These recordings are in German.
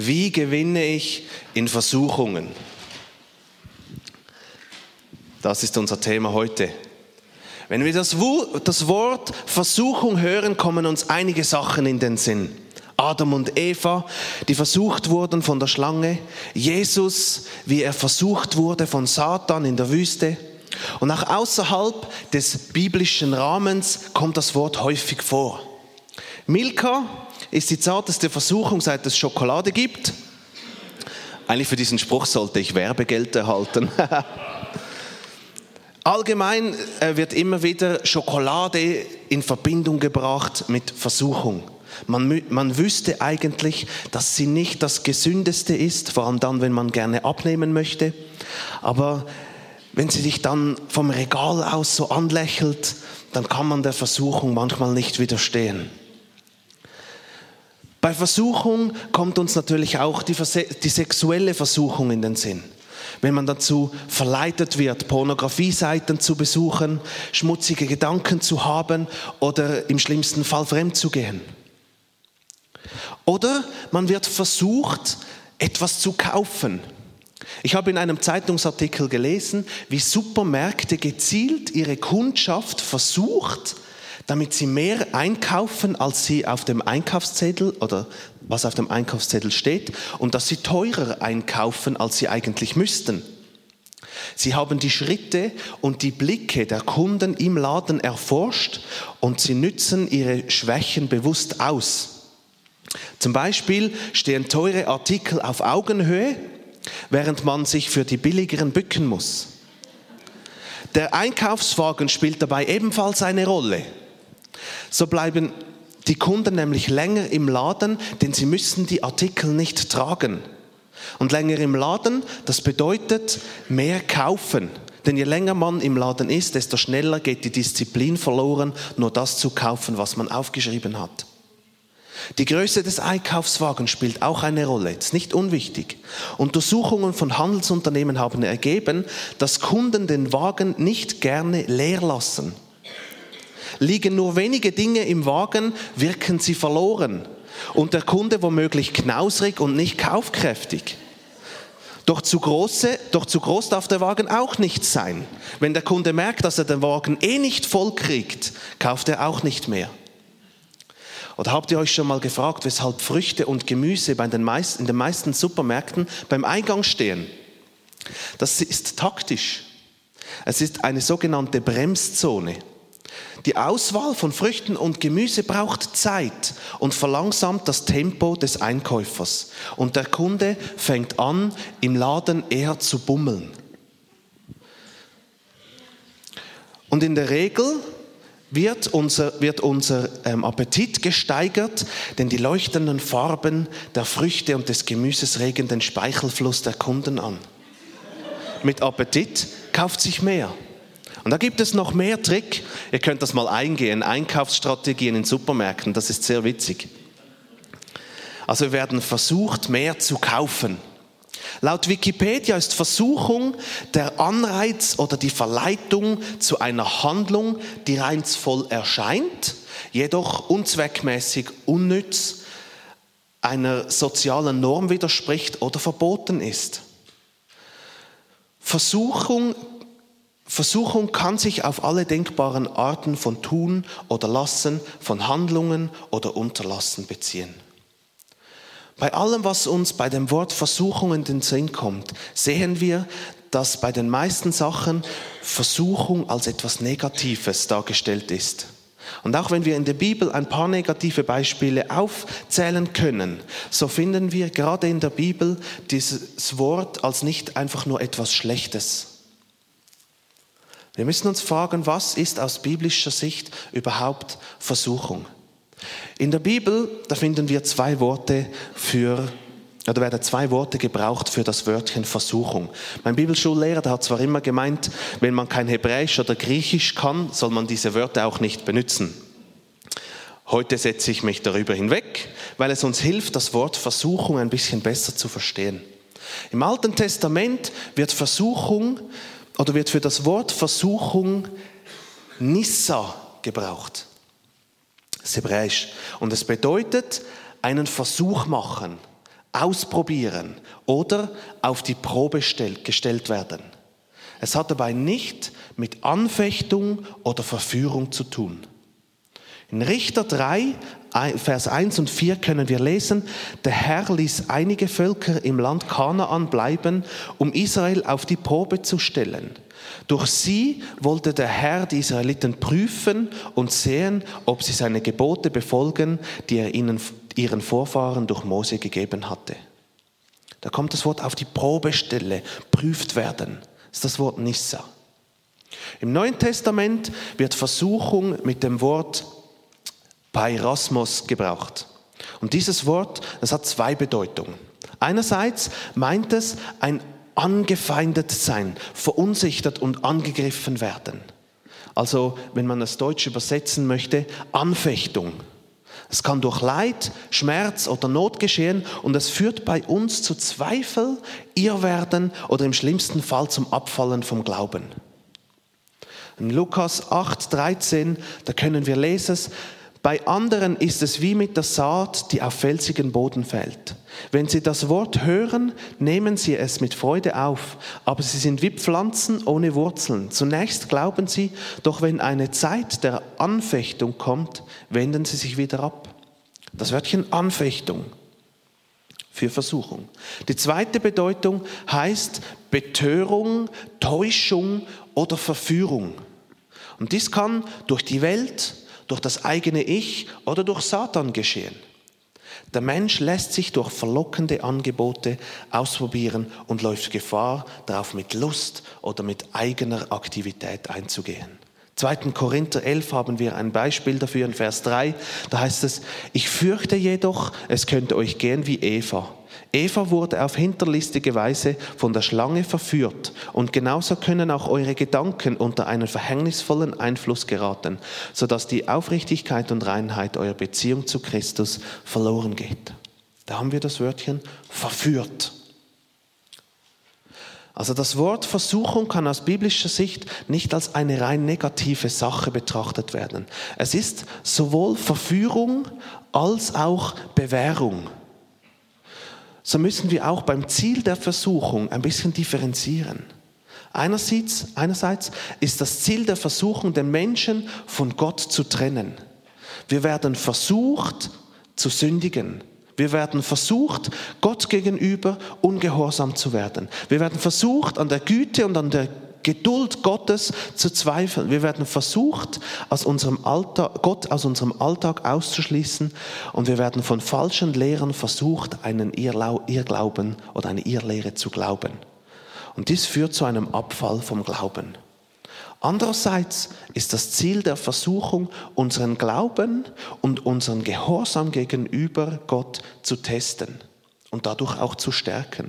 Wie gewinne ich in Versuchungen? Das ist unser Thema heute. Wenn wir das, Wort Versuchung hören, kommen uns einige Sachen in den Sinn. Adam und Eva, die versucht wurden von der Schlange. Jesus, wie er versucht wurde von Satan in der Wüste. Und auch außerhalb des biblischen Rahmens kommt das Wort häufig vor. Milka, ist die zarteste Versuchung, seit es Schokolade gibt. Eigentlich für diesen Spruch sollte ich Werbegeld erhalten. Allgemein äh, wird immer wieder Schokolade in Verbindung gebracht mit Versuchung. Man, man wüsste eigentlich, dass sie nicht das Gesündeste ist, vor allem dann, wenn man gerne abnehmen möchte. Aber wenn sie dich dann vom Regal aus so anlächelt, dann kann man der Versuchung manchmal nicht widerstehen. Bei Versuchung kommt uns natürlich auch die, die, sexuelle Versuchung in den Sinn. Wenn man dazu verleitet wird, Pornografie-Seiten zu besuchen, schmutzige Gedanken zu haben oder im schlimmsten Fall fremd zu gehen. Oder man wird versucht, etwas zu kaufen. Ich habe in einem Zeitungsartikel gelesen, wie Supermärkte gezielt ihre Kundschaft versucht, damit sie mehr einkaufen, als sie auf dem Einkaufszettel oder was auf dem Einkaufszettel steht und dass sie teurer einkaufen, als sie eigentlich müssten. Sie haben die Schritte und die Blicke der Kunden im Laden erforscht und sie nützen ihre Schwächen bewusst aus. Zum Beispiel stehen teure Artikel auf Augenhöhe, während man sich für die billigeren bücken muss. Der Einkaufswagen spielt dabei ebenfalls eine Rolle. So bleiben die Kunden nämlich länger im Laden, denn sie müssen die Artikel nicht tragen. Und länger im Laden, das bedeutet mehr kaufen. Denn je länger man im Laden ist, desto schneller geht die Disziplin verloren, nur das zu kaufen, was man aufgeschrieben hat. Die Größe des Einkaufswagens spielt auch eine Rolle, ist nicht unwichtig. Untersuchungen von Handelsunternehmen haben ergeben, dass Kunden den Wagen nicht gerne leer lassen. Liegen nur wenige Dinge im Wagen, wirken sie verloren. Und der Kunde womöglich knausrig und nicht kaufkräftig. Doch zu, große, doch zu groß darf der Wagen auch nicht sein. Wenn der Kunde merkt, dass er den Wagen eh nicht voll kriegt, kauft er auch nicht mehr. Oder habt ihr euch schon mal gefragt, weshalb Früchte und Gemüse bei den meisten, in den meisten Supermärkten beim Eingang stehen? Das ist taktisch. Es ist eine sogenannte Bremszone. Die Auswahl von Früchten und Gemüse braucht Zeit und verlangsamt das Tempo des Einkäufers. Und der Kunde fängt an, im Laden eher zu bummeln. Und in der Regel wird unser, wird unser ähm, Appetit gesteigert, denn die leuchtenden Farben der Früchte und des Gemüses regen den Speichelfluss der Kunden an. Mit Appetit kauft sich mehr. Und da gibt es noch mehr Trick. Ihr könnt das mal eingehen. Einkaufsstrategien in Supermärkten, das ist sehr witzig. Also wir werden versucht, mehr zu kaufen. Laut Wikipedia ist Versuchung der Anreiz oder die Verleitung zu einer Handlung, die reizvoll erscheint, jedoch unzweckmäßig, unnütz, einer sozialen Norm widerspricht oder verboten ist. Versuchung Versuchung kann sich auf alle denkbaren Arten von Tun oder Lassen, von Handlungen oder Unterlassen beziehen. Bei allem, was uns bei dem Wort Versuchung in den Sinn kommt, sehen wir, dass bei den meisten Sachen Versuchung als etwas Negatives dargestellt ist. Und auch wenn wir in der Bibel ein paar negative Beispiele aufzählen können, so finden wir gerade in der Bibel dieses Wort als nicht einfach nur etwas Schlechtes. Wir müssen uns fragen, was ist aus biblischer Sicht überhaupt Versuchung? In der Bibel, da finden wir zwei Worte für oder werden zwei Worte gebraucht für das Wörtchen Versuchung. Mein Bibelschullehrer, der hat zwar immer gemeint, wenn man kein Hebräisch oder Griechisch kann, soll man diese Wörter auch nicht benutzen. Heute setze ich mich darüber hinweg, weil es uns hilft, das Wort Versuchung ein bisschen besser zu verstehen. Im Alten Testament wird Versuchung oder wird für das Wort Versuchung Nissa gebraucht. Das Hebräisch. Und es bedeutet einen Versuch machen, ausprobieren oder auf die Probe gestellt werden. Es hat dabei nicht mit Anfechtung oder Verführung zu tun. In Richter 3, Vers 1 und 4 können wir lesen, der Herr ließ einige Völker im Land Kanaan bleiben, um Israel auf die Probe zu stellen. Durch sie wollte der Herr die Israeliten prüfen und sehen, ob sie seine Gebote befolgen, die er ihnen, ihren Vorfahren durch Mose gegeben hatte. Da kommt das Wort auf die Probestelle, prüft werden. Das ist das Wort Nissa. Im Neuen Testament wird Versuchung mit dem Wort Pairasmos gebraucht. Und dieses Wort, das hat zwei Bedeutungen. Einerseits meint es ein angefeindet sein, verunsichert und angegriffen werden. Also, wenn man das Deutsch übersetzen möchte, Anfechtung. Es kann durch Leid, Schmerz oder Not geschehen und es führt bei uns zu Zweifel, Irrwerden oder im schlimmsten Fall zum Abfallen vom Glauben. In Lukas 8, 13, da können wir lesen, bei anderen ist es wie mit der Saat, die auf felsigen Boden fällt. Wenn sie das Wort hören, nehmen sie es mit Freude auf, aber sie sind wie Pflanzen ohne Wurzeln. Zunächst glauben sie, doch wenn eine Zeit der Anfechtung kommt, wenden sie sich wieder ab. Das Wörtchen Anfechtung für Versuchung. Die zweite Bedeutung heißt Betörung, Täuschung oder Verführung. Und dies kann durch die Welt, durch das eigene Ich oder durch Satan geschehen. Der Mensch lässt sich durch verlockende Angebote ausprobieren und läuft Gefahr, darauf mit Lust oder mit eigener Aktivität einzugehen. 2. Korinther 11 haben wir ein Beispiel dafür in Vers 3. Da heißt es, ich fürchte jedoch, es könnte euch gehen wie Eva. Eva wurde auf hinterlistige Weise von der Schlange verführt und genauso können auch eure Gedanken unter einen verhängnisvollen Einfluss geraten, sodass die Aufrichtigkeit und Reinheit eurer Beziehung zu Christus verloren geht. Da haben wir das Wörtchen verführt. Also das Wort Versuchung kann aus biblischer Sicht nicht als eine rein negative Sache betrachtet werden. Es ist sowohl Verführung als auch Bewährung so müssen wir auch beim Ziel der Versuchung ein bisschen differenzieren. Einerseits, einerseits ist das Ziel der Versuchung, den Menschen von Gott zu trennen. Wir werden versucht zu sündigen. Wir werden versucht, Gott gegenüber ungehorsam zu werden. Wir werden versucht, an der Güte und an der Geduld Gottes zu zweifeln. Wir werden versucht, aus unserem Alltag, Gott aus unserem Alltag auszuschließen und wir werden von falschen Lehren versucht, einen Irrglauben oder eine Irrlehre zu glauben. Und dies führt zu einem Abfall vom Glauben. Andererseits ist das Ziel der Versuchung, unseren Glauben und unseren Gehorsam gegenüber Gott zu testen und dadurch auch zu stärken.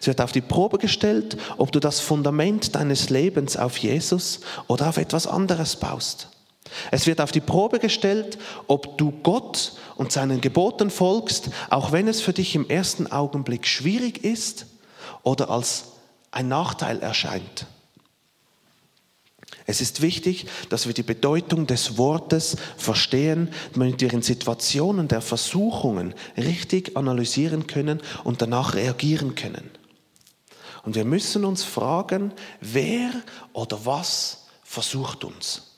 Es wird auf die Probe gestellt, ob du das Fundament deines Lebens auf Jesus oder auf etwas anderes baust. Es wird auf die Probe gestellt, ob du Gott und seinen Geboten folgst, auch wenn es für dich im ersten Augenblick schwierig ist oder als ein Nachteil erscheint. Es ist wichtig, dass wir die Bedeutung des Wortes verstehen, damit wir in Situationen der Versuchungen richtig analysieren können und danach reagieren können. Und wir müssen uns fragen, wer oder was versucht uns?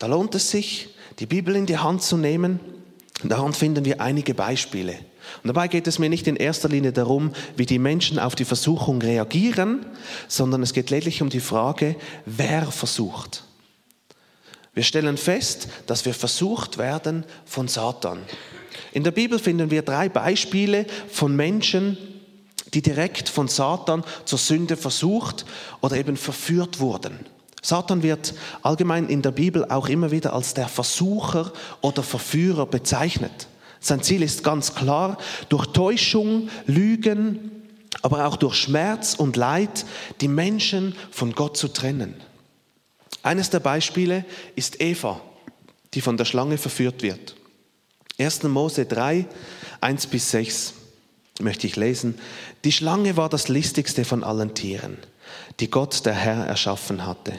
Da lohnt es sich, die Bibel in die Hand zu nehmen. Daran finden wir einige Beispiele. Und dabei geht es mir nicht in erster Linie darum, wie die Menschen auf die Versuchung reagieren, sondern es geht lediglich um die Frage, wer versucht. Wir stellen fest, dass wir versucht werden von Satan. In der Bibel finden wir drei Beispiele von Menschen, die direkt von Satan zur Sünde versucht oder eben verführt wurden. Satan wird allgemein in der Bibel auch immer wieder als der Versucher oder Verführer bezeichnet. Sein Ziel ist ganz klar, durch Täuschung, Lügen, aber auch durch Schmerz und Leid die Menschen von Gott zu trennen. Eines der Beispiele ist Eva, die von der Schlange verführt wird. 1. Mose 3, 1 bis 6 möchte ich lesen. Die Schlange war das listigste von allen Tieren, die Gott der Herr erschaffen hatte.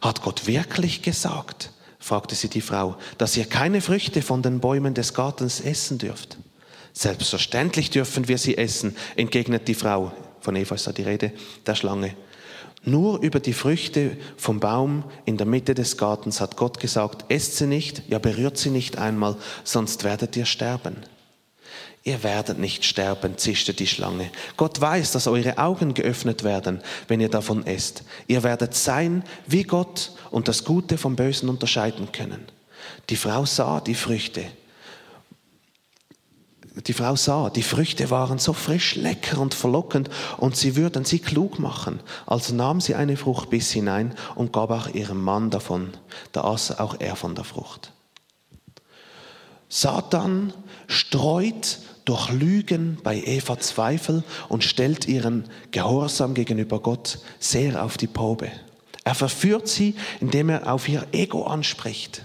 Hat Gott wirklich gesagt, fragte sie die Frau, dass ihr keine Früchte von den Bäumen des Gartens essen dürft. Selbstverständlich dürfen wir sie essen, entgegnet die Frau. Von Eva ist da die Rede, der Schlange. Nur über die Früchte vom Baum in der Mitte des Gartens hat Gott gesagt, esst sie nicht, ja berührt sie nicht einmal, sonst werdet ihr sterben. Ihr werdet nicht sterben, zischte die Schlange. Gott weiß, dass eure Augen geöffnet werden, wenn ihr davon esst. Ihr werdet sein wie Gott und das Gute vom Bösen unterscheiden können. Die Frau sah die Früchte die Frau sah, die Früchte waren so frisch, lecker und verlockend und sie würden sie klug machen. Also nahm sie eine Frucht bis hinein und gab auch ihrem Mann davon. Da aß auch er von der Frucht. Satan streut durch Lügen bei Eva Zweifel und stellt ihren Gehorsam gegenüber Gott sehr auf die Probe. Er verführt sie, indem er auf ihr Ego anspricht.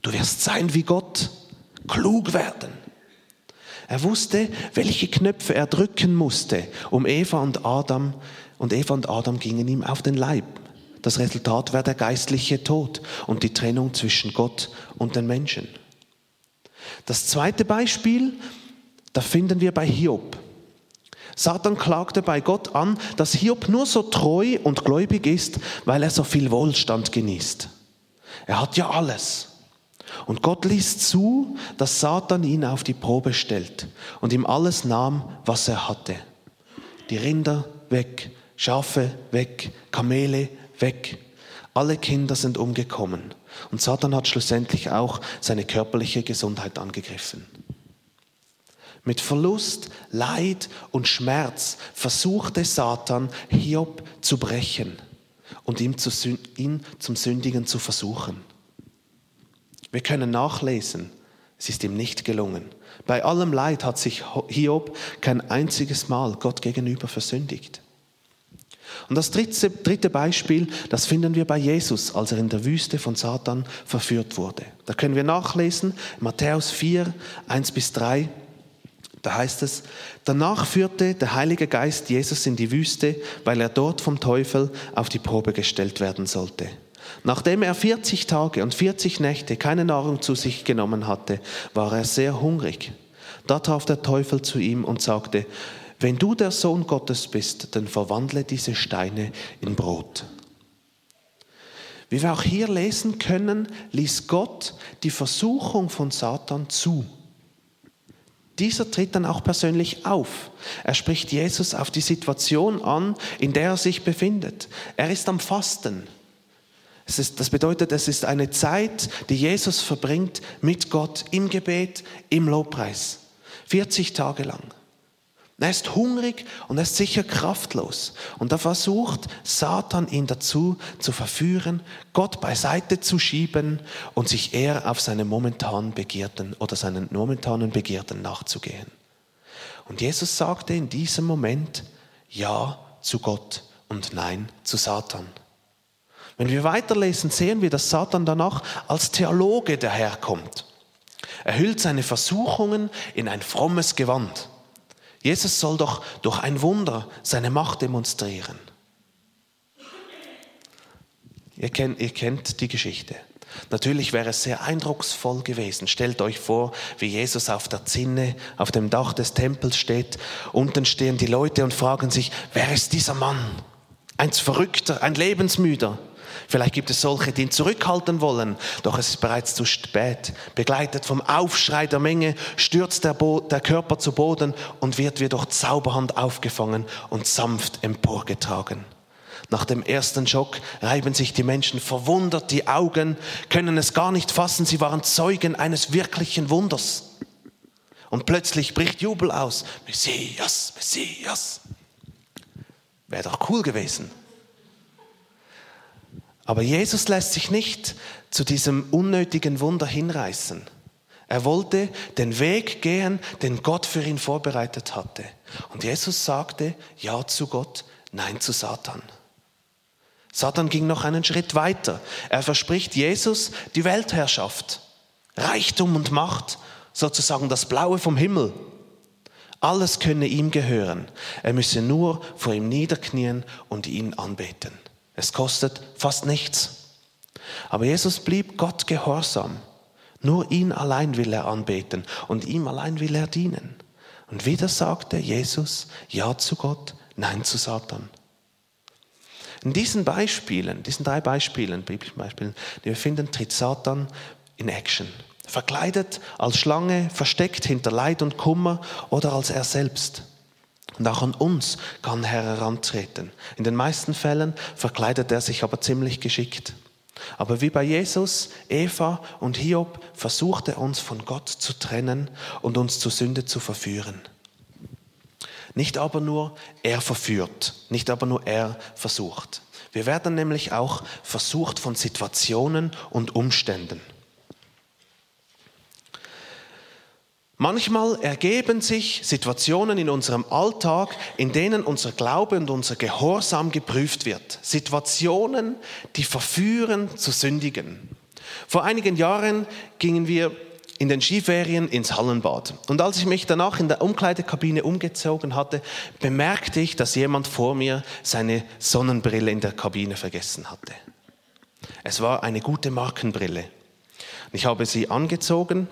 Du wirst sein wie Gott, klug werden. Er wusste, welche Knöpfe er drücken musste, um Eva und Adam, und Eva und Adam gingen ihm auf den Leib. Das Resultat war der geistliche Tod und die Trennung zwischen Gott und den Menschen. Das zweite Beispiel, da finden wir bei Hiob. Satan klagte bei Gott an, dass Hiob nur so treu und gläubig ist, weil er so viel Wohlstand genießt. Er hat ja alles. Und Gott ließ zu, dass Satan ihn auf die Probe stellt und ihm alles nahm, was er hatte. Die Rinder weg, Schafe weg, Kamele weg. Alle Kinder sind umgekommen. Und Satan hat schlussendlich auch seine körperliche Gesundheit angegriffen. Mit Verlust, Leid und Schmerz versuchte Satan, Hiob zu brechen und ihn zum Sündigen zu versuchen. Wir können nachlesen, es ist ihm nicht gelungen. Bei allem Leid hat sich Hiob kein einziges Mal Gott gegenüber versündigt. Und das dritte, dritte Beispiel, das finden wir bei Jesus, als er in der Wüste von Satan verführt wurde. Da können wir nachlesen, Matthäus 4, 1 bis 3. Da heißt es, danach führte der Heilige Geist Jesus in die Wüste, weil er dort vom Teufel auf die Probe gestellt werden sollte. Nachdem er 40 Tage und 40 Nächte keine Nahrung zu sich genommen hatte, war er sehr hungrig. Da traf der Teufel zu ihm und sagte, wenn du der Sohn Gottes bist, dann verwandle diese Steine in Brot. Wie wir auch hier lesen können, ließ Gott die Versuchung von Satan zu. Dieser tritt dann auch persönlich auf. Er spricht Jesus auf die Situation an, in der er sich befindet. Er ist am Fasten. Ist, das bedeutet, es ist eine Zeit, die Jesus verbringt mit Gott im Gebet, im Lobpreis. 40 Tage lang. Er ist hungrig und er ist sicher kraftlos. Und da versucht Satan ihn dazu zu verführen, Gott beiseite zu schieben und sich eher auf seine momentanen Begierden oder seinen momentanen Begierden nachzugehen. Und Jesus sagte in diesem Moment Ja zu Gott und Nein zu Satan. Wenn wir weiterlesen, sehen wir, dass Satan danach als Theologe daherkommt. Er hüllt seine Versuchungen in ein frommes Gewand. Jesus soll doch durch ein Wunder seine Macht demonstrieren. Ihr kennt, ihr kennt die Geschichte. Natürlich wäre es sehr eindrucksvoll gewesen. Stellt euch vor, wie Jesus auf der Zinne, auf dem Dach des Tempels steht. Unten stehen die Leute und fragen sich, wer ist dieser Mann? Ein Verrückter, ein Lebensmüder. Vielleicht gibt es solche, die ihn zurückhalten wollen, doch es ist bereits zu spät. Begleitet vom Aufschrei der Menge stürzt der, Bo der Körper zu Boden und wird wie durch Zauberhand aufgefangen und sanft emporgetragen. Nach dem ersten Schock reiben sich die Menschen verwundert die Augen, können es gar nicht fassen, sie waren Zeugen eines wirklichen Wunders. Und plötzlich bricht Jubel aus. Messias, Messias. Wäre doch cool gewesen. Aber Jesus lässt sich nicht zu diesem unnötigen Wunder hinreißen. Er wollte den Weg gehen, den Gott für ihn vorbereitet hatte. Und Jesus sagte Ja zu Gott, Nein zu Satan. Satan ging noch einen Schritt weiter. Er verspricht Jesus die Weltherrschaft, Reichtum und Macht, sozusagen das Blaue vom Himmel. Alles könne ihm gehören. Er müsse nur vor ihm niederknien und ihn anbeten. Es kostet fast nichts. Aber Jesus blieb Gott gehorsam. Nur ihn allein will er anbeten und ihm allein will er dienen. Und wieder sagte Jesus Ja zu Gott, Nein zu Satan. In diesen Beispielen, diesen drei Beispielen, biblischen Beispielen, die wir finden, tritt Satan in Action. Verkleidet als Schlange, versteckt hinter Leid und Kummer oder als er selbst. Und auch an uns kann er herantreten. In den meisten Fällen verkleidet er sich aber ziemlich geschickt. Aber wie bei Jesus, Eva und Hiob versucht er uns von Gott zu trennen und uns zur Sünde zu verführen. Nicht aber nur er verführt, nicht aber nur er versucht. Wir werden nämlich auch versucht von Situationen und Umständen. Manchmal ergeben sich Situationen in unserem Alltag, in denen unser Glaube und unser Gehorsam geprüft wird. Situationen, die verführen zu sündigen. Vor einigen Jahren gingen wir in den Skiferien ins Hallenbad. Und als ich mich danach in der Umkleidekabine umgezogen hatte, bemerkte ich, dass jemand vor mir seine Sonnenbrille in der Kabine vergessen hatte. Es war eine gute Markenbrille. Ich habe sie angezogen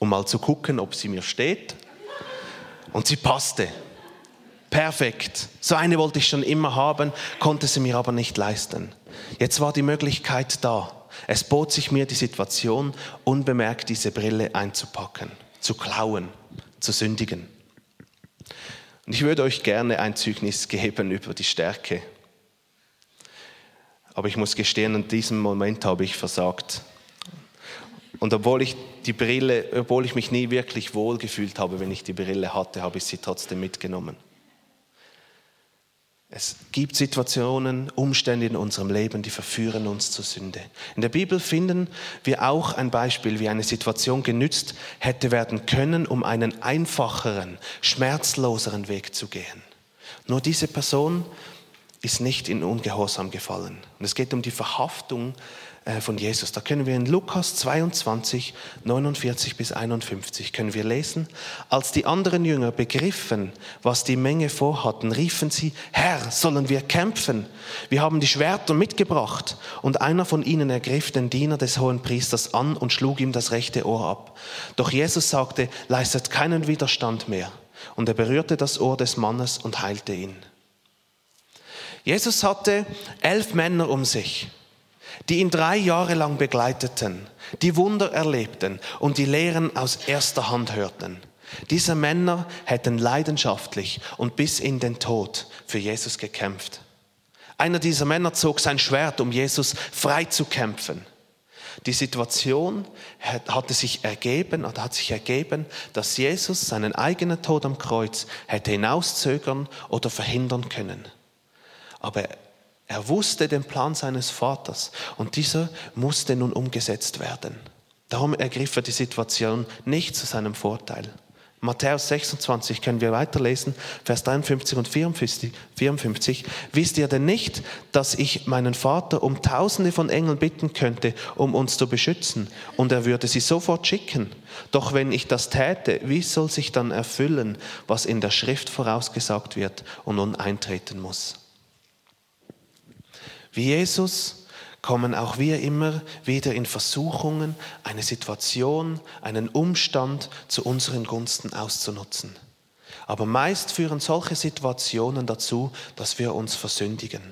um mal zu gucken, ob sie mir steht. Und sie passte. Perfekt. So eine wollte ich schon immer haben, konnte sie mir aber nicht leisten. Jetzt war die Möglichkeit da. Es bot sich mir die Situation, unbemerkt diese Brille einzupacken, zu klauen, zu sündigen. Und ich würde euch gerne ein Zeugnis geben über die Stärke. Aber ich muss gestehen, in diesem Moment habe ich versagt. Und obwohl ich die Brille, obwohl ich mich nie wirklich wohl gefühlt habe, wenn ich die Brille hatte, habe ich sie trotzdem mitgenommen. Es gibt Situationen, Umstände in unserem Leben, die verführen uns zur Sünde. In der Bibel finden wir auch ein Beispiel, wie eine Situation genützt hätte werden können, um einen einfacheren, schmerzloseren Weg zu gehen. Nur diese Person ist nicht in Ungehorsam gefallen. Und es geht um die Verhaftung von Jesus. Da können wir in Lukas 22, 49 bis 51 können wir lesen. Als die anderen Jünger begriffen, was die Menge vorhatten, riefen sie, Herr, sollen wir kämpfen? Wir haben die Schwerter mitgebracht. Und einer von ihnen ergriff den Diener des hohen Priesters an und schlug ihm das rechte Ohr ab. Doch Jesus sagte, leistet keinen Widerstand mehr. Und er berührte das Ohr des Mannes und heilte ihn. Jesus hatte elf Männer um sich die ihn drei Jahre lang begleiteten, die Wunder erlebten und die Lehren aus erster Hand hörten. Diese Männer hätten leidenschaftlich und bis in den Tod für Jesus gekämpft. Einer dieser Männer zog sein Schwert, um Jesus frei zu kämpfen. Die Situation hatte sich ergeben oder hat sich ergeben, dass Jesus seinen eigenen Tod am Kreuz hätte hinauszögern oder verhindern können. Aber er wusste den Plan seines Vaters und dieser musste nun umgesetzt werden. Darum ergriff er die Situation nicht zu seinem Vorteil. Matthäus 26 können wir weiterlesen, Vers 53 und 54, 54. Wisst ihr denn nicht, dass ich meinen Vater um tausende von Engeln bitten könnte, um uns zu beschützen, und er würde sie sofort schicken? Doch wenn ich das täte, wie soll sich dann erfüllen, was in der Schrift vorausgesagt wird und nun eintreten muss? Wie Jesus kommen auch wir immer wieder in Versuchungen, eine Situation, einen Umstand zu unseren Gunsten auszunutzen. Aber meist führen solche Situationen dazu, dass wir uns versündigen.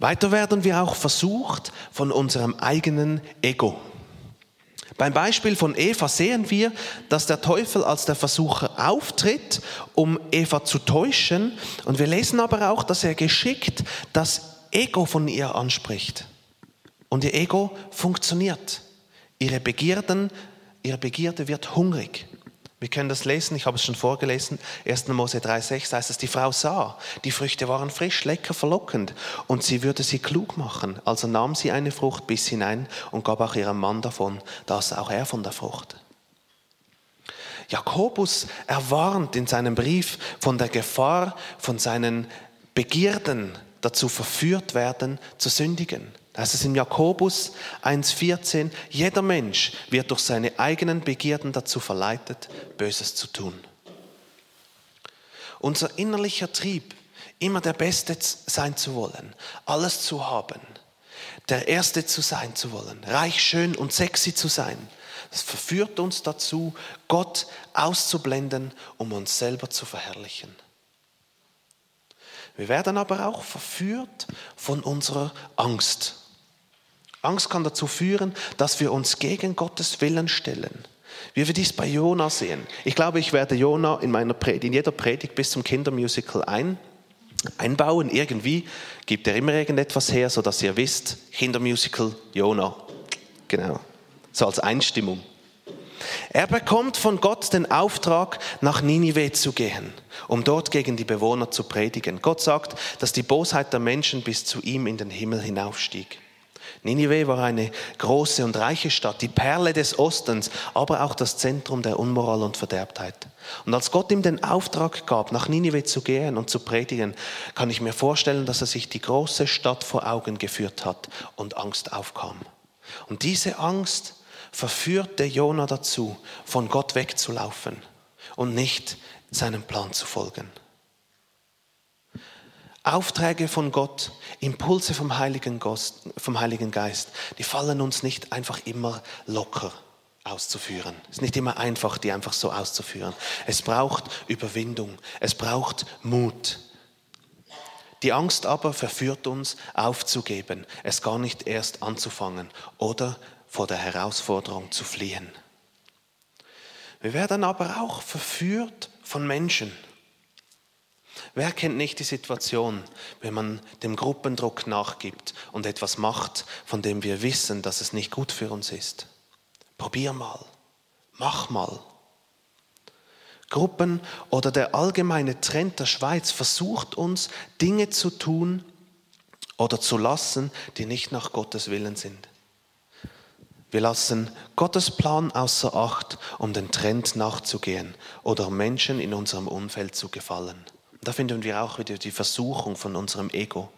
Weiter werden wir auch versucht von unserem eigenen Ego. Beim Beispiel von Eva sehen wir, dass der Teufel als der Versucher auftritt, um Eva zu täuschen. Und wir lesen aber auch, dass er geschickt das Ego von ihr anspricht. Und ihr Ego funktioniert. Ihre Begierden, ihre Begierde wird hungrig. Wir können das lesen, ich habe es schon vorgelesen, 1. Mose 3,6 heißt es, die Frau sah, die Früchte waren frisch, lecker, verlockend und sie würde sie klug machen. Also nahm sie eine Frucht, biss hinein und gab auch ihrem Mann davon, da aß auch er von der Frucht. Jakobus erwarnt in seinem Brief von der Gefahr, von seinen Begierden dazu verführt werden, zu sündigen. Da heißt es im Jakobus 1,14, jeder Mensch wird durch seine eigenen Begierden dazu verleitet, Böses zu tun. Unser innerlicher Trieb immer der Beste sein zu wollen, alles zu haben, der Erste zu sein zu wollen, reich, schön und sexy zu sein. Das verführt uns dazu, Gott auszublenden, um uns selber zu verherrlichen. Wir werden aber auch verführt von unserer Angst. Angst kann dazu führen, dass wir uns gegen Gottes Willen stellen. Wie wir dies bei Jona sehen. Ich glaube, ich werde Jona in, meiner Predigt, in jeder Predigt bis zum Kindermusical ein, einbauen. Irgendwie gibt er immer irgendetwas her, sodass ihr wisst, Kindermusical Jona. Genau. So als Einstimmung. Er bekommt von Gott den Auftrag, nach Ninive zu gehen, um dort gegen die Bewohner zu predigen. Gott sagt, dass die Bosheit der Menschen bis zu ihm in den Himmel hinaufstieg. Ninive war eine große und reiche Stadt, die Perle des Ostens, aber auch das Zentrum der Unmoral und Verderbtheit. Und als Gott ihm den Auftrag gab, nach Ninive zu gehen und zu predigen, kann ich mir vorstellen, dass er sich die große Stadt vor Augen geführt hat und Angst aufkam. Und diese Angst verführte Jona dazu, von Gott wegzulaufen und nicht seinem Plan zu folgen. Aufträge von Gott, Impulse vom Heiligen, Geist, vom Heiligen Geist, die fallen uns nicht einfach immer locker auszuführen. Es ist nicht immer einfach, die einfach so auszuführen. Es braucht Überwindung, es braucht Mut. Die Angst aber verführt uns aufzugeben, es gar nicht erst anzufangen oder vor der Herausforderung zu fliehen. Wir werden aber auch verführt von Menschen. Wer kennt nicht die Situation, wenn man dem Gruppendruck nachgibt und etwas macht, von dem wir wissen, dass es nicht gut für uns ist? Probier mal, mach mal. Gruppen oder der allgemeine Trend der Schweiz versucht uns, Dinge zu tun oder zu lassen, die nicht nach Gottes Willen sind. Wir lassen Gottes Plan außer Acht, um den Trend nachzugehen oder Menschen in unserem Umfeld zu gefallen. Da finden wir auch wieder die Versuchung von unserem Ego.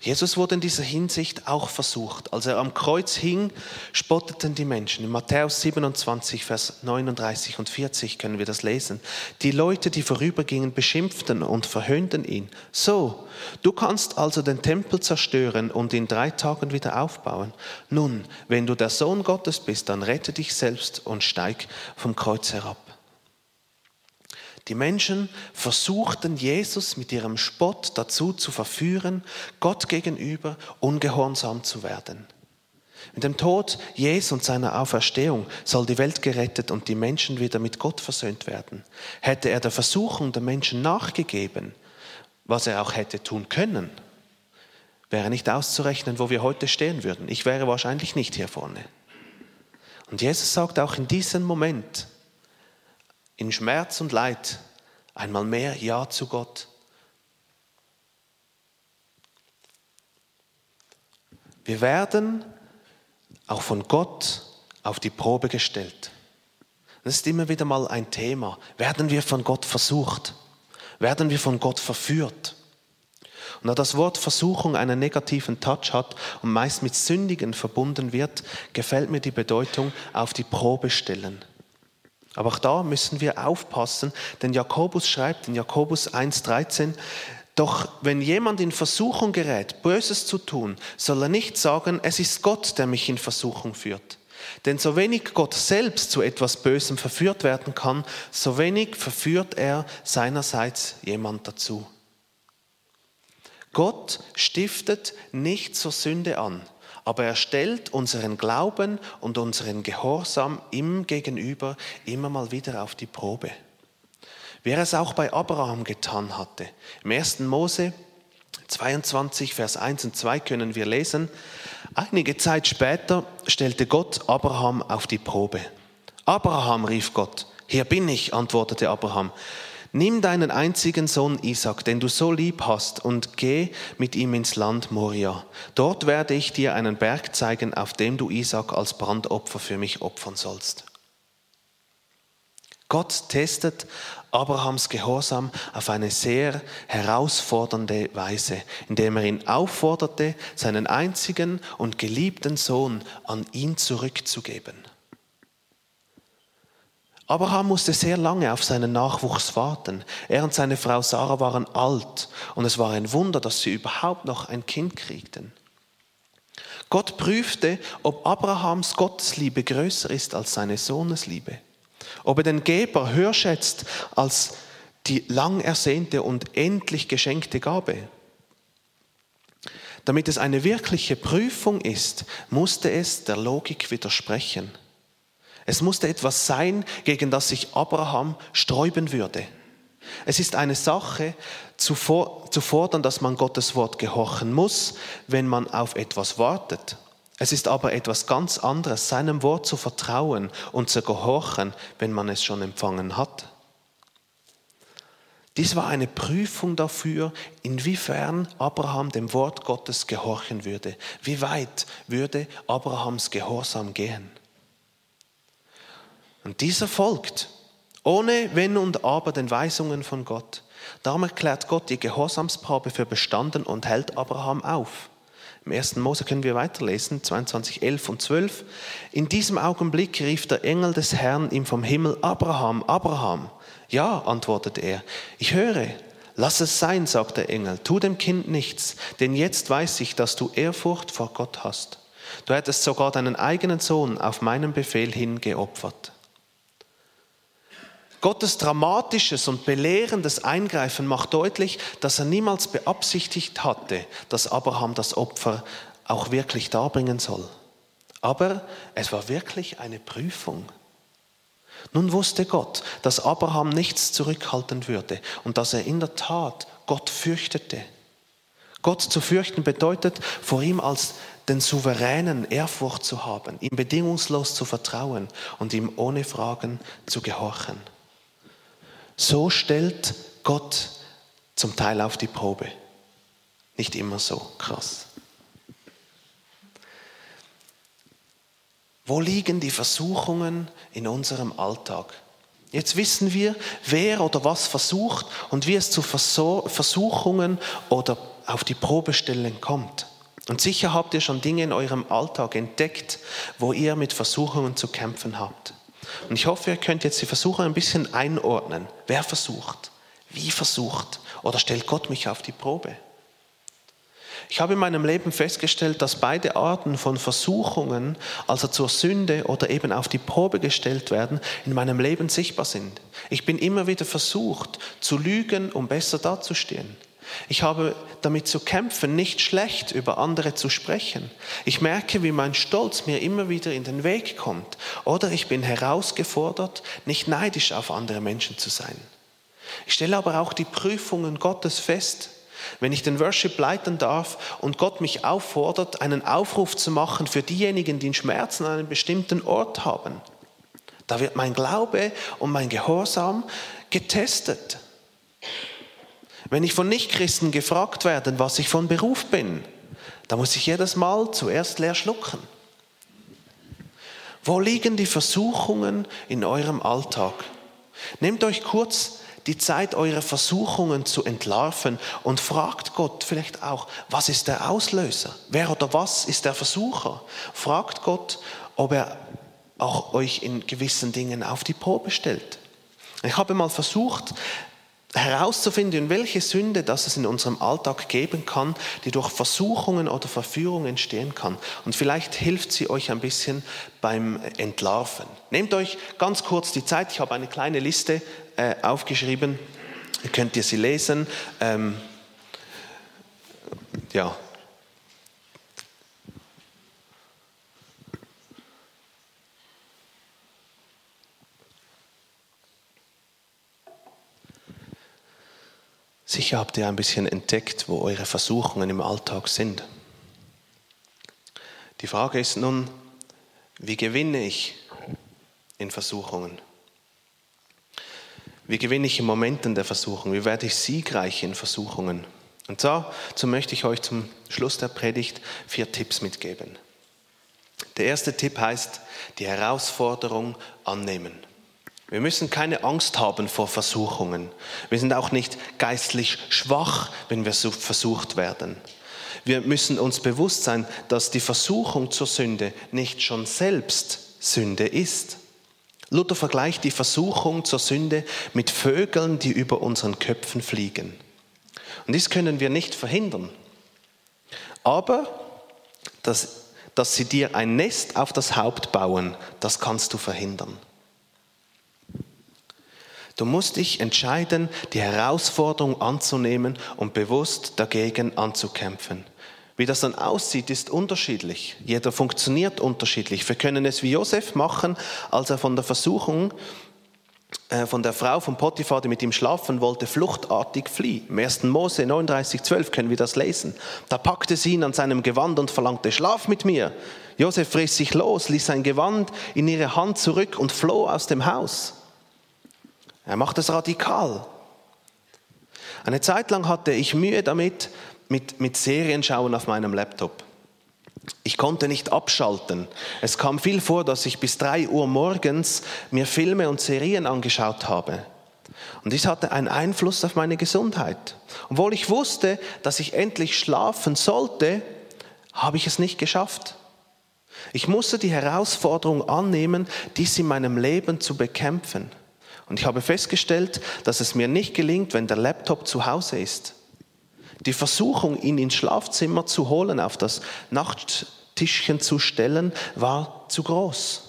Jesus wurde in dieser Hinsicht auch versucht. Als er am Kreuz hing, spotteten die Menschen. In Matthäus 27, Vers 39 und 40 können wir das lesen. Die Leute, die vorübergingen, beschimpften und verhöhnten ihn. So, du kannst also den Tempel zerstören und in drei Tagen wieder aufbauen. Nun, wenn du der Sohn Gottes bist, dann rette dich selbst und steig vom Kreuz herab. Die Menschen versuchten Jesus mit ihrem Spott dazu zu verführen, Gott gegenüber ungehorsam zu werden. Mit dem Tod Jesu und seiner Auferstehung soll die Welt gerettet und die Menschen wieder mit Gott versöhnt werden. Hätte er der Versuchung der Menschen nachgegeben, was er auch hätte tun können, wäre nicht auszurechnen, wo wir heute stehen würden. Ich wäre wahrscheinlich nicht hier vorne. Und Jesus sagt auch in diesem Moment, in Schmerz und Leid einmal mehr Ja zu Gott. Wir werden auch von Gott auf die Probe gestellt. Das ist immer wieder mal ein Thema. Werden wir von Gott versucht? Werden wir von Gott verführt? Und da das Wort Versuchung einen negativen Touch hat und meist mit Sündigen verbunden wird, gefällt mir die Bedeutung auf die Probe stellen. Aber auch da müssen wir aufpassen, denn Jakobus schreibt in Jakobus 1.13, doch wenn jemand in Versuchung gerät, Böses zu tun, soll er nicht sagen, es ist Gott, der mich in Versuchung führt. Denn so wenig Gott selbst zu etwas Bösem verführt werden kann, so wenig verführt er seinerseits jemand dazu. Gott stiftet nicht zur Sünde an, aber er stellt unseren Glauben und unseren Gehorsam ihm gegenüber immer mal wieder auf die Probe. Wie er es auch bei Abraham getan hatte. Im 1. Mose 22, Vers 1 und 2 können wir lesen, einige Zeit später stellte Gott Abraham auf die Probe. Abraham rief Gott, hier bin ich, antwortete Abraham. Nimm deinen einzigen Sohn Isaac, den du so lieb hast, und geh mit ihm ins Land Moria. Dort werde ich dir einen Berg zeigen, auf dem du Isaac als Brandopfer für mich opfern sollst. Gott testet Abrahams Gehorsam auf eine sehr herausfordernde Weise, indem er ihn aufforderte, seinen einzigen und geliebten Sohn an ihn zurückzugeben. Abraham musste sehr lange auf seinen Nachwuchs warten. Er und seine Frau Sarah waren alt und es war ein Wunder, dass sie überhaupt noch ein Kind kriegten. Gott prüfte, ob Abrahams Gottesliebe größer ist als seine Sohnesliebe, ob er den Geber höher schätzt als die lang ersehnte und endlich geschenkte Gabe. Damit es eine wirkliche Prüfung ist, musste es der Logik widersprechen. Es musste etwas sein, gegen das sich Abraham sträuben würde. Es ist eine Sache zu, fordern, dass man Gottes Wort gehorchen muss, wenn man auf etwas wartet. Es ist aber etwas ganz anderes, seinem Wort zu vertrauen und zu gehorchen, wenn man es schon empfangen hat. Dies war eine Prüfung dafür, inwiefern Abraham dem Wort Gottes gehorchen würde. Wie weit würde Abrahams Gehorsam gehen? Und dieser folgt, ohne Wenn und Aber den Weisungen von Gott. Darum erklärt Gott die Gehorsamsprobe für bestanden und hält Abraham auf. Im 1. Mose können wir weiterlesen, 22, 11 und 12. In diesem Augenblick rief der Engel des Herrn ihm vom Himmel, Abraham, Abraham. Ja, antwortete er, ich höre. Lass es sein, sagt der Engel, tu dem Kind nichts, denn jetzt weiß ich, dass du Ehrfurcht vor Gott hast. Du hättest sogar deinen eigenen Sohn auf meinen Befehl hin geopfert. Gottes dramatisches und belehrendes Eingreifen macht deutlich, dass er niemals beabsichtigt hatte, dass Abraham das Opfer auch wirklich darbringen soll. Aber es war wirklich eine Prüfung. Nun wusste Gott, dass Abraham nichts zurückhalten würde und dass er in der Tat Gott fürchtete. Gott zu fürchten bedeutet, vor ihm als den Souveränen Ehrfurcht zu haben, ihm bedingungslos zu vertrauen und ihm ohne Fragen zu gehorchen. So stellt Gott zum Teil auf die Probe. Nicht immer so krass. Wo liegen die Versuchungen in unserem Alltag? Jetzt wissen wir, wer oder was versucht und wie es zu Versuchungen oder auf die Probestellen kommt. Und sicher habt ihr schon Dinge in eurem Alltag entdeckt, wo ihr mit Versuchungen zu kämpfen habt. Und ich hoffe, ihr könnt jetzt die Versuche ein bisschen einordnen. Wer versucht? Wie versucht? Oder stellt Gott mich auf die Probe? Ich habe in meinem Leben festgestellt, dass beide Arten von Versuchungen, also zur Sünde oder eben auf die Probe gestellt werden, in meinem Leben sichtbar sind. Ich bin immer wieder versucht, zu lügen, um besser dazustehen. Ich habe damit zu kämpfen, nicht schlecht über andere zu sprechen. Ich merke, wie mein Stolz mir immer wieder in den Weg kommt. Oder ich bin herausgefordert, nicht neidisch auf andere Menschen zu sein. Ich stelle aber auch die Prüfungen Gottes fest. Wenn ich den Worship leiten darf und Gott mich auffordert, einen Aufruf zu machen für diejenigen, die einen Schmerzen an einem bestimmten Ort haben, da wird mein Glaube und mein Gehorsam getestet. Wenn ich von Nichtchristen gefragt werde, was ich von Beruf bin, da muss ich jedes Mal zuerst leer schlucken. Wo liegen die Versuchungen in eurem Alltag? Nehmt euch kurz die Zeit, eure Versuchungen zu entlarven und fragt Gott vielleicht auch, was ist der Auslöser? Wer oder was ist der Versucher? Fragt Gott, ob er auch euch in gewissen Dingen auf die Probe stellt. Ich habe mal versucht, herauszufinden, welche Sünde das es in unserem Alltag geben kann, die durch Versuchungen oder Verführungen entstehen kann. Und vielleicht hilft sie euch ein bisschen beim Entlarven. Nehmt euch ganz kurz die Zeit. Ich habe eine kleine Liste äh, aufgeschrieben. Könnt ihr sie lesen? Ähm, ja, Sicher habt ihr ein bisschen entdeckt, wo eure Versuchungen im Alltag sind. Die Frage ist nun, wie gewinne ich in Versuchungen? Wie gewinne ich in Momenten der Versuchung? Wie werde ich siegreich in Versuchungen? Und dazu möchte ich euch zum Schluss der Predigt vier Tipps mitgeben. Der erste Tipp heißt, die Herausforderung annehmen. Wir müssen keine Angst haben vor Versuchungen. Wir sind auch nicht geistlich schwach, wenn wir versucht werden. Wir müssen uns bewusst sein, dass die Versuchung zur Sünde nicht schon selbst Sünde ist. Luther vergleicht die Versuchung zur Sünde mit Vögeln, die über unseren Köpfen fliegen. Und dies können wir nicht verhindern. Aber dass, dass sie dir ein Nest auf das Haupt bauen, das kannst du verhindern. Du musst dich entscheiden, die Herausforderung anzunehmen und bewusst dagegen anzukämpfen. Wie das dann aussieht, ist unterschiedlich. Jeder funktioniert unterschiedlich. Wir können es wie Josef machen, als er von der Versuchung äh, von der Frau von Potiphar, die mit ihm schlafen wollte, fluchtartig flieh. Im 1. Mose 39, 12 können wir das lesen. Da packte sie ihn an seinem Gewand und verlangte, schlaf mit mir. Josef riss sich los, ließ sein Gewand in ihre Hand zurück und floh aus dem Haus. Er macht es radikal. Eine Zeit lang hatte ich Mühe damit, mit, mit Serienschauen auf meinem Laptop. Ich konnte nicht abschalten. Es kam viel vor, dass ich bis drei Uhr morgens mir Filme und Serien angeschaut habe. Und dies hatte einen Einfluss auf meine Gesundheit. Obwohl ich wusste, dass ich endlich schlafen sollte, habe ich es nicht geschafft. Ich musste die Herausforderung annehmen, dies in meinem Leben zu bekämpfen. Und ich habe festgestellt, dass es mir nicht gelingt, wenn der Laptop zu Hause ist. Die Versuchung, ihn ins Schlafzimmer zu holen, auf das Nachttischchen zu stellen, war zu groß.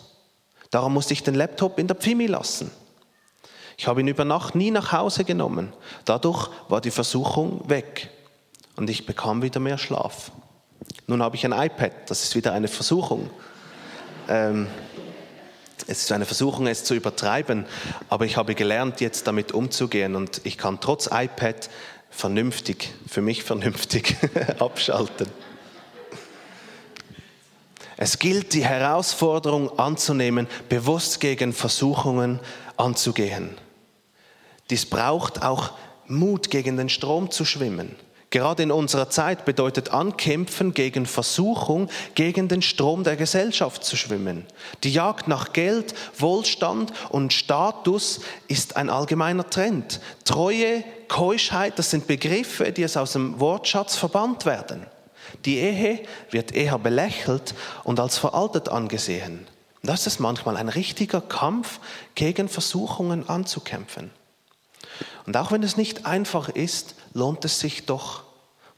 Darum musste ich den Laptop in der Pfimi lassen. Ich habe ihn über Nacht nie nach Hause genommen. Dadurch war die Versuchung weg und ich bekam wieder mehr Schlaf. Nun habe ich ein iPad, das ist wieder eine Versuchung. Ähm, es ist eine Versuchung, es zu übertreiben, aber ich habe gelernt, jetzt damit umzugehen und ich kann trotz iPad vernünftig, für mich vernünftig abschalten. Es gilt, die Herausforderung anzunehmen, bewusst gegen Versuchungen anzugehen. Dies braucht auch Mut, gegen den Strom zu schwimmen. Gerade in unserer Zeit bedeutet Ankämpfen gegen Versuchung, gegen den Strom der Gesellschaft zu schwimmen. Die Jagd nach Geld, Wohlstand und Status ist ein allgemeiner Trend. Treue, Keuschheit, das sind Begriffe, die es aus dem Wortschatz verbannt werden. Die Ehe wird eher belächelt und als veraltet angesehen. Das ist manchmal ein richtiger Kampf gegen Versuchungen anzukämpfen. Und auch wenn es nicht einfach ist, lohnt es sich doch.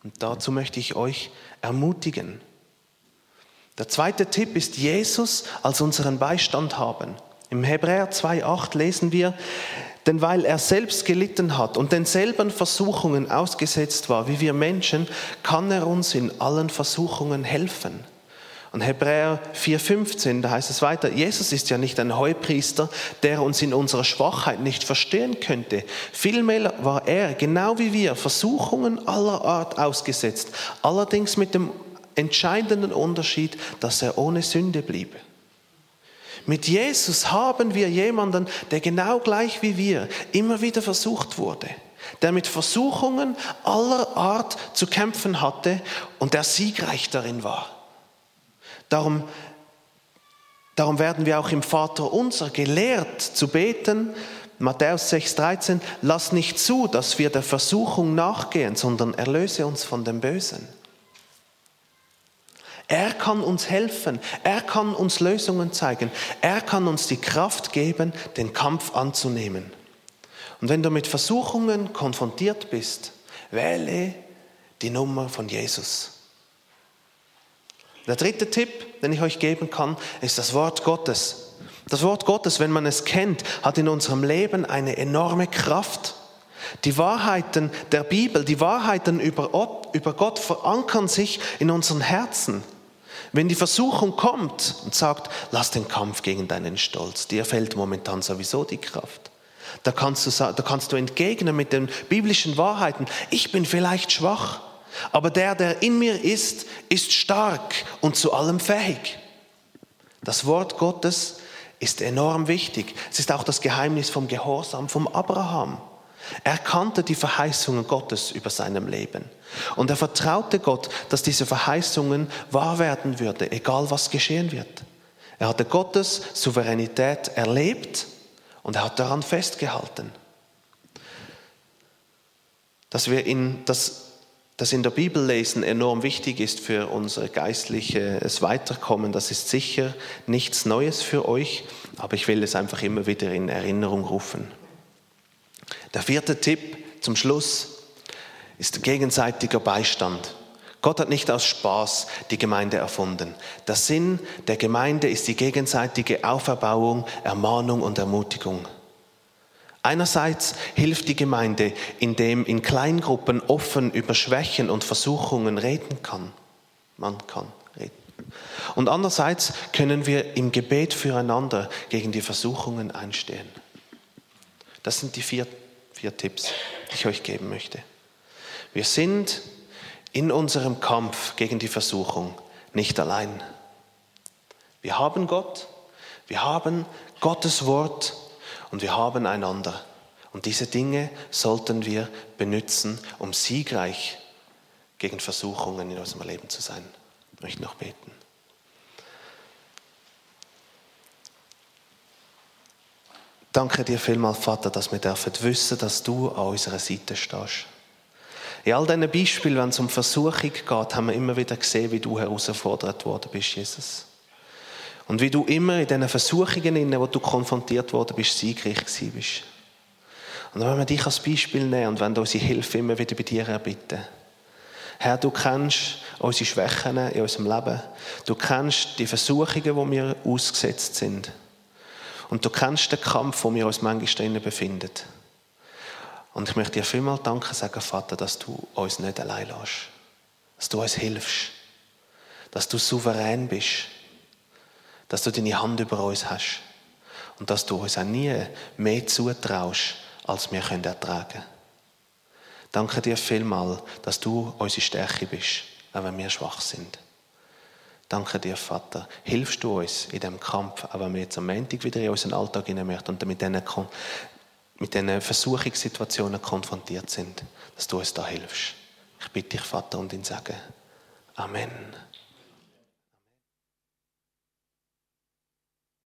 Und dazu möchte ich euch ermutigen. Der zweite Tipp ist Jesus als unseren Beistand haben. Im Hebräer 2.8 lesen wir, denn weil er selbst gelitten hat und denselben Versuchungen ausgesetzt war wie wir Menschen, kann er uns in allen Versuchungen helfen. Und Hebräer 4,15, da heißt es weiter, Jesus ist ja nicht ein Heupriester, der uns in unserer Schwachheit nicht verstehen könnte. Vielmehr war er, genau wie wir, Versuchungen aller Art ausgesetzt, allerdings mit dem entscheidenden Unterschied, dass er ohne Sünde blieb. Mit Jesus haben wir jemanden, der genau gleich wie wir immer wieder versucht wurde, der mit Versuchungen aller Art zu kämpfen hatte und der siegreich darin war. Darum, darum werden wir auch im Vater unser gelehrt zu beten. Matthäus 6,13, lass nicht zu, dass wir der Versuchung nachgehen, sondern erlöse uns von dem Bösen. Er kann uns helfen, er kann uns Lösungen zeigen, er kann uns die Kraft geben, den Kampf anzunehmen. Und wenn du mit Versuchungen konfrontiert bist, wähle die Nummer von Jesus. Der dritte Tipp, den ich euch geben kann, ist das Wort Gottes. Das Wort Gottes, wenn man es kennt, hat in unserem Leben eine enorme Kraft. Die Wahrheiten der Bibel, die Wahrheiten über Gott verankern sich in unseren Herzen. Wenn die Versuchung kommt und sagt, lass den Kampf gegen deinen Stolz, dir fällt momentan sowieso die Kraft. Da kannst du, da kannst du entgegnen mit den biblischen Wahrheiten, ich bin vielleicht schwach, aber der, der in mir ist, ist stark und zu allem fähig. Das Wort Gottes ist enorm wichtig. Es ist auch das Geheimnis vom Gehorsam vom Abraham. Er kannte die Verheißungen Gottes über seinem Leben. Und er vertraute Gott, dass diese Verheißungen wahr werden würde, egal was geschehen wird. Er hatte Gottes Souveränität erlebt und er hat daran festgehalten. Dass wir in das das in der Bibel lesen enorm wichtig ist für unser geistliches Weiterkommen. Das ist sicher nichts Neues für euch. Aber ich will es einfach immer wieder in Erinnerung rufen. Der vierte Tipp zum Schluss ist gegenseitiger Beistand. Gott hat nicht aus Spaß die Gemeinde erfunden. Der Sinn der Gemeinde ist die gegenseitige Auferbauung, Ermahnung und Ermutigung. Einerseits hilft die Gemeinde, indem in Kleingruppen offen über Schwächen und Versuchungen reden kann. Man kann reden. Und andererseits können wir im Gebet füreinander gegen die Versuchungen einstehen. Das sind die vier, vier Tipps, die ich euch geben möchte. Wir sind in unserem Kampf gegen die Versuchung nicht allein. Wir haben Gott, wir haben Gottes Wort und wir haben einander. Und diese Dinge sollten wir benutzen, um siegreich gegen Versuchungen in unserem Leben zu sein. Ich möchte noch beten. Danke dir vielmals, Vater, dass wir dürfen wissen, dass du an unserer Seite stehst. In all diesen Beispielen, wenn es um Versuchung geht, haben wir immer wieder gesehen, wie du herausgefordert worden bist, Jesus. Und wie du immer in diesen Versuchungen, in denen du konfrontiert worden bist, siegreich gewesen bist. Und wenn wir dich als Beispiel nehmen und wenn du unsere Hilfe immer wieder bei dir erbitten. Herr, du kennst unsere Schwächen in unserem Leben. Du kennst die Versuchungen, wo wir ausgesetzt sind. Und du kennst den Kampf, wo wir uns manchmal drinnen befinden. Und ich möchte dir vielmal danken sagen, Vater, dass du uns nicht allein lässt. Dass du uns hilfst. Dass du souverän bist. Dass du deine Hand über uns hast. Und dass du uns auch nie mehr zutraust, als wir können ertragen können. Danke dir vielmal, dass du unsere Stärke bist, auch wenn wir schwach sind. Danke dir, Vater. Hilfst du uns in diesem Kampf, auch wenn wir jetzt am Montag wieder in unseren Alltag hinein möchten und mit diesen, mit diesen Versuchungssituationen konfrontiert sind, dass du uns da hilfst. Ich bitte dich, Vater, und ihn sagen. Amen.